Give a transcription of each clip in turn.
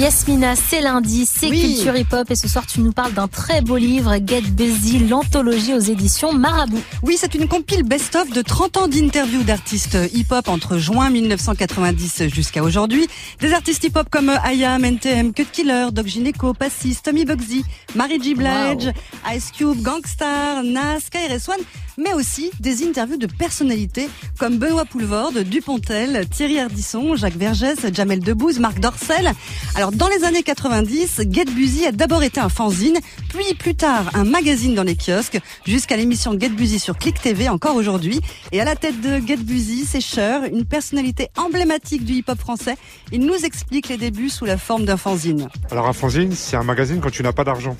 Yasmina, c'est lundi, c'est Culture Hip Hop et ce soir tu nous parles d'un très beau livre, Get Busy, l'anthologie aux éditions Marabout. Oui, c'est une compile best-of de 30 ans d'interviews d'artistes hip hop entre juin 1990 jusqu'à aujourd'hui. Des artistes hip hop comme IAM, NTM, Cut Killer, Doc Gineco, Passis, Tommy Bugsy, Mary G. Blige, Ice Cube, Gangstar, Nas, KRS-One, mais aussi des interviews de personnalités comme Benoît Poulvorde, Dupontel, Thierry Ardisson, Jacques Vergès, Jamel Debbouze, Marc Dorcel. Alors dans les années 90, Get Busy a d'abord été un fanzine, puis plus tard un magazine dans les kiosques, jusqu'à l'émission Get Busy sur Click TV encore aujourd'hui. Et à la tête de Get Busy, c'est Cher, une personnalité emblématique du hip-hop français. Il nous explique les débuts sous la forme d'un fanzine. Alors un fanzine, c'est un magazine quand tu n'as pas d'argent.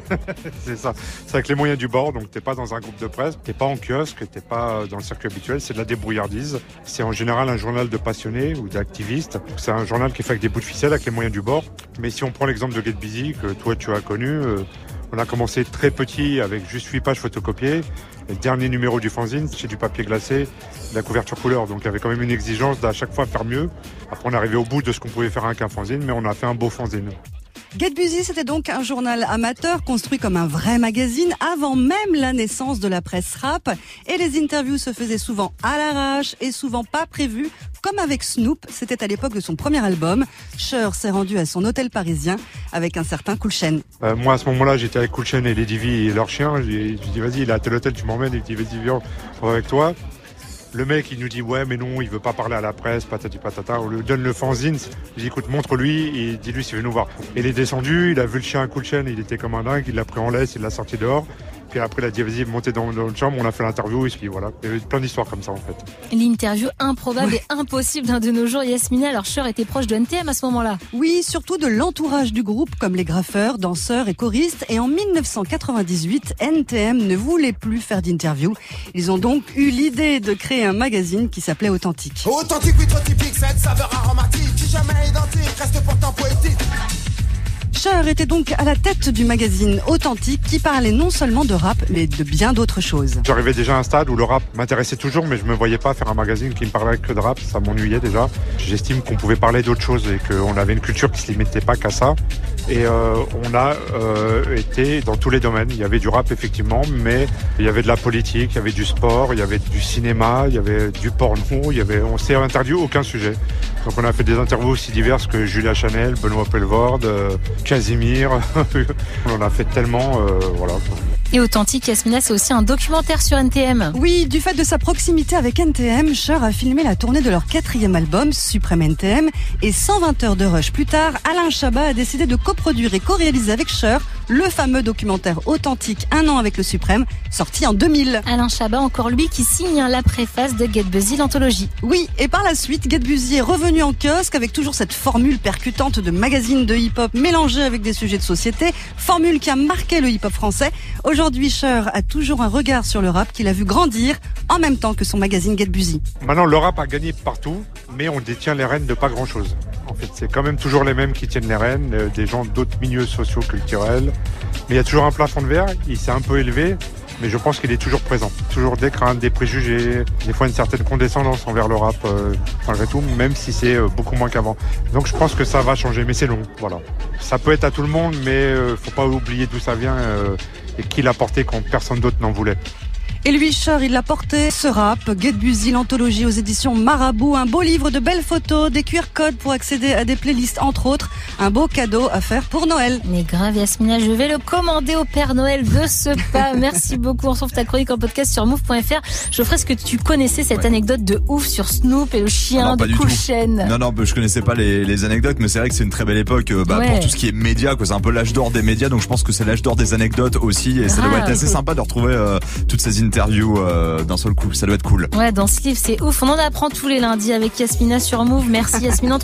c'est ça. C'est avec les moyens du bord, donc t'es pas dans un groupe de presse, t'es pas en kiosque, t'es pas dans le circuit habituel, c'est de la débrouillardise. C'est en général un journal de passionnés ou d'activistes. C'est un journal qui fait avec des bouts de ficelle, avec les moyens du bord. Mais si on prend l'exemple de Get Busy, que toi tu as connu, euh, on a commencé très petit avec juste 8 pages photocopiées. Le dernier numéro du fanzine, c'est du papier glacé, de la couverture couleur. Donc il y avait quand même une exigence d'à chaque fois faire mieux. Après on est arrivé au bout de ce qu'on pouvait faire avec un fanzine, mais on a fait un beau fanzine. Get Busy, c'était donc un journal amateur construit comme un vrai magazine avant même la naissance de la presse rap. Et les interviews se faisaient souvent à l'arrache et souvent pas prévues, comme avec Snoop. C'était à l'époque de son premier album. Cher s'est rendu à son hôtel parisien avec un certain Cool euh, moi, à ce moment-là, j'étais avec Cool et Lady V et leur chien. J'ai dit, vas-y, il est à tel hôtel, tu m'emmènes. Il dit, vas-y, viens, on va avec toi. Le mec, il nous dit ouais, mais non, il veut pas parler à la presse, patati patata. On lui donne le fanzine. Je dis écoute, montre-lui et dis-lui s'il veut nous voir. Il est descendu, il a vu le chien à coup de chaîne, il était comme un dingue, il l'a pris en laisse, il l'a sorti dehors. Puis après, il a dit, vas-y, montez dans, dans, chambre, on a fait l'interview, et puis voilà. Il y avait plein d'histoires comme ça, en fait. L'interview improbable et impossible d'un de nos jours. Yasmina, alors Cher était proche de NTM à ce moment-là. Oui, surtout de l'entourage du groupe, comme les graffeurs, danseurs et choristes. Et en 1998, NTM ne voulait plus faire d'interview. Ils ont donc eu l'idée de créer un magazine qui s'appelait Authentique. Authentique, oui, trop typique, cette Cher était donc à la tête du magazine Authentique qui parlait non seulement de rap, mais de bien d'autres choses. J'arrivais déjà à un stade où le rap m'intéressait toujours, mais je me voyais pas faire un magazine qui me parlait que de rap, ça m'ennuyait déjà. J'estime qu'on pouvait parler d'autres choses et qu'on avait une culture qui se limitait pas qu'à ça. Et euh, on a euh, été dans tous les domaines. Il y avait du rap effectivement, mais il y avait de la politique, il y avait du sport, il y avait du cinéma, il y avait du porno, il y avait, on s'est interdit aucun sujet. Donc on a fait des interviews aussi diverses que Julia Chanel, Benoît Pelvorde, euh, Casimir. on en a fait tellement, euh, voilà. Et Authentique, Yasmina, c'est aussi un documentaire sur NTM. Oui, du fait de sa proximité avec NTM, Cher a filmé la tournée de leur quatrième album, Supreme NTM, et 120 heures de rush plus tard, Alain Chabat a décidé de coproduire et co-réaliser avec Cher le fameux documentaire authentique Un an avec le Suprême, sorti en 2000. Alain Chabat, encore lui, qui signe la préface de Get Busy, l'anthologie. Oui, et par la suite, Get Busy est revenu en kiosque avec toujours cette formule percutante de magazine de hip-hop mélangée avec des sujets de société, formule qui a marqué le hip-hop français. Aujourd'hui, Cher a toujours un regard sur le rap qu'il a vu grandir en même temps que son magazine Get Busy. Maintenant, le rap a gagné partout, mais on détient les rênes de pas grand-chose. En fait, c'est quand même toujours les mêmes qui tiennent les rênes, euh, des gens d'autres milieux sociaux culturels. Mais il y a toujours un plafond de verre, il s'est un peu élevé, mais je pense qu'il est toujours présent. Toujours des craintes, des préjugés, des fois une certaine condescendance envers le rap, euh, malgré tout, même si c'est euh, beaucoup moins qu'avant. Donc je pense que ça va changer, mais c'est long, voilà. Ça peut être à tout le monde, mais faut pas oublier d'où ça vient et qui l'a porté quand personne d'autre n'en voulait. Et lui, Cher, il l'a porté, ce rap, Get Busy, l'anthologie aux éditions Marabout, un beau livre de belles photos, des QR codes pour accéder à des playlists, entre autres, un beau cadeau à faire pour Noël. Mais grave, Yasmina, je vais le commander au Père Noël de ce pas. Merci beaucoup. On retrouve ta chronique en podcast sur move.fr. Je ferai ce que tu connaissais cette anecdote de ouf sur Snoop et le chien de Cool Chain. Non, non, je connaissais pas les, anecdotes, mais c'est vrai que c'est une très belle époque euh, bah, pour tout ce qui est média, C'est un peu l'âge d'or des médias, donc je pense que c'est l'âge d'or des anecdotes aussi, et ça doit être assez sympa de retrouver euh, toutes ces interviews euh, d'un seul coup. Ça doit être cool. Ouais, dans ce livre, c'est ouf. On en apprend tous les lundis avec Yasmina sur Move. Merci Yasmina.